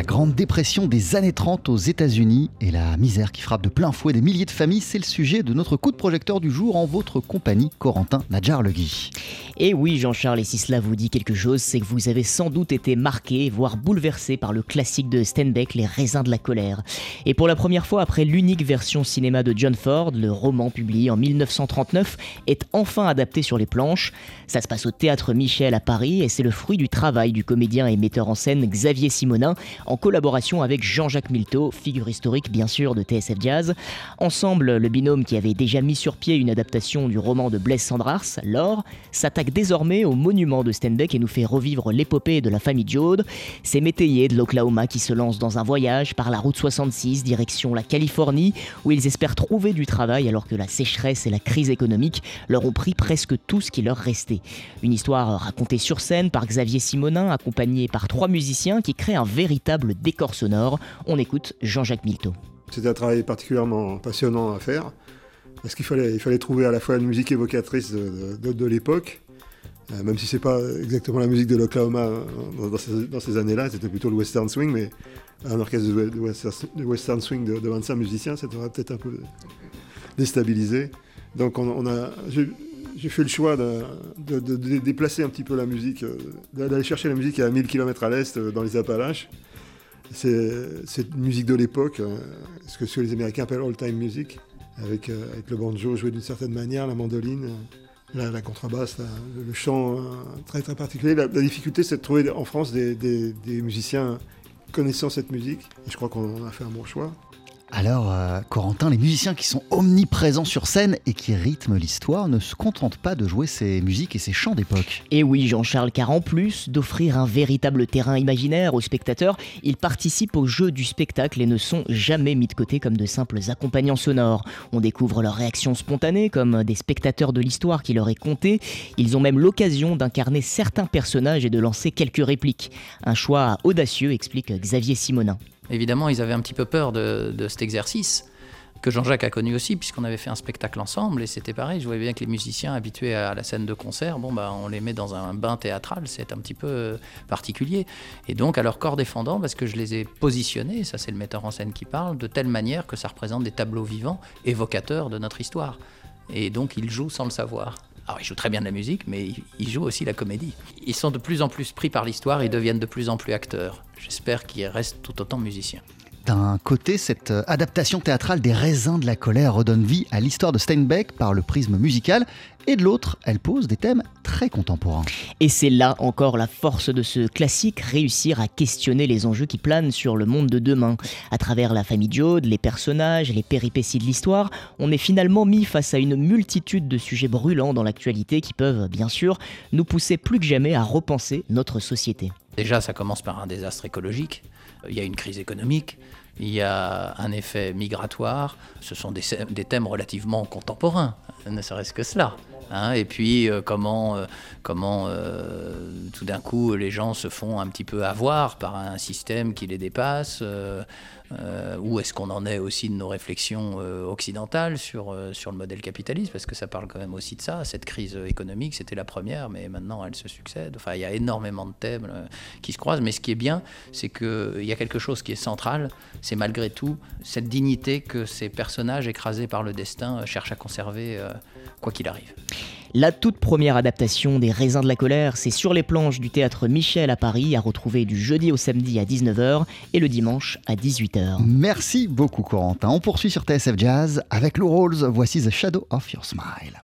La Grande Dépression des années 30 aux États-Unis et la misère qui frappe de plein fouet des milliers de familles, c'est le sujet de notre coup de projecteur du jour en votre compagnie, Corentin Nadjar-Legui. Et oui, Jean-Charles, et si cela vous dit quelque chose, c'est que vous avez sans doute été marqué, voire bouleversé par le classique de Steinbeck, Les raisins de la colère. Et pour la première fois après l'unique version cinéma de John Ford, le roman publié en 1939 est enfin adapté sur les planches. Ça se passe au théâtre Michel à Paris et c'est le fruit du travail du comédien et metteur en scène Xavier Simonin en collaboration avec Jean-Jacques Milteau, figure historique bien sûr de TSF Jazz. Ensemble, le binôme qui avait déjà mis sur pied une adaptation du roman de Blaise Sandrars, L'Or, s'attaque désormais au monument de Steinbeck et nous fait revivre l'épopée de la famille Jode, ces métayers de l'Oklahoma qui se lancent dans un voyage par la route 66 direction la Californie où ils espèrent trouver du travail alors que la sécheresse et la crise économique leur ont pris presque tout ce qui leur restait. Une histoire racontée sur scène par Xavier Simonin accompagné par trois musiciens qui créent un véritable décor sonore. On écoute Jean-Jacques Milteau. C'était un travail particulièrement passionnant à faire parce qu'il fallait, trouver à la fois une musique évocatrice de l'époque, euh, même si c'est pas exactement la musique de l'Oklahoma euh, dans, ces, années-là, c'était plutôt le western swing, mais un orchestre de, western, swing de, 25 musiciens, ça devrait peut-être un peu déstabiliser. Donc on, a, j'ai fait le choix de, déplacer un petit peu la musique, euh, d'aller chercher la musique à 1000 km à l'est dans les Appalaches. C'est cette musique de l'époque, ce que les Américains appellent all-time music, avec, avec le banjo joué d'une certaine manière, la mandoline la, contrebasse, le chant euh, très très particulier. La, difficulté, c'est de trouver en France des, musiciens connaissant cette musique. Je crois qu'on a fait un bon choix. Alors, euh, Corentin, les musiciens qui sont omniprésents sur scène et qui rythment l'histoire ne se contentent pas de jouer ces musiques et ces chants d'époque. Et oui, Jean-Charles, car en plus d'offrir un véritable terrain imaginaire aux spectateurs, ils participent au jeu du spectacle et ne sont jamais mis de côté comme de simples accompagnants sonores. On découvre leurs réactions spontanées comme des spectateurs de l'histoire qui leur est contée. Ils ont même l'occasion d'incarner certains personnages et de lancer quelques répliques. Un choix audacieux, explique Xavier Simonin. Évidemment, ils avaient un petit peu peur de, cet exercice que Jean-Jacques a connu aussi, puisqu'on avait fait un spectacle ensemble, et c'était pareil, je voyais bien que les musiciens habitués à la scène de concert, bon, bah, on les met dans un bain théâtral, c'est un petit peu euh, particulier. Et donc, à leur corps défendant, parce que je les ai positionnés, ça c'est le metteur en scène qui parle, de telle manière que ça représente des tableaux vivants, évocateurs de notre histoire. Et donc, ils jouent sans le savoir. Alors, ils jouent très bien de la musique, mais ils jouent aussi la comédie. Ils sont de plus en plus pris par l'histoire et deviennent de plus en plus acteurs. J'espère qu'ils restent tout autant musiciens. D'un côté, cette euh, adaptation théâtrale des raisins de la colère redonne vie à l'histoire de Steinbeck par le prisme musical, et de l'autre, elle pose des thèmes très contemporains. Et c'est là encore la force de ce classique, réussir à questionner les enjeux qui planent sur le monde de demain. À travers la famille Jode, les personnages, les péripéties de l'histoire, on est finalement mis face à une multitude de sujets brûlants dans l'actualité qui peuvent, bien sûr, nous pousser plus que jamais à repenser notre société. Déjà, ça commence par un désastre écologique. Il y a une crise économique, il y a un effet migratoire. Ce sont des, thèmes relativement contemporains, ne serait-ce que cela. Hein. et puis euh, comment, euh, comment euh, tout d'un coup les gens se font un petit peu avoir par un système qui les dépasse. Où est-ce qu'on en est aussi de nos réflexions occidentales sur, sur le modèle capitaliste? Parce que ça parle quand même aussi de ça. Cette crise économique, c'était la première, mais maintenant elle se succède. Enfin, il y a énormément de thèmes qui se croisent. Mais ce qui est bien, c'est qu'il y a quelque chose qui est central. C'est malgré tout cette dignité que ces personnages écrasés par le destin cherchent à conserver, quoi qu'il arrive. La toute première adaptation des Raisins de la colère, c'est sur les planches du théâtre Michel à Paris, à retrouver du jeudi au samedi à 19h et le dimanche à 18h. Merci beaucoup Corentin. On poursuit sur TSF Jazz avec Lou Rolls. Voici The Shadow of Your Smile.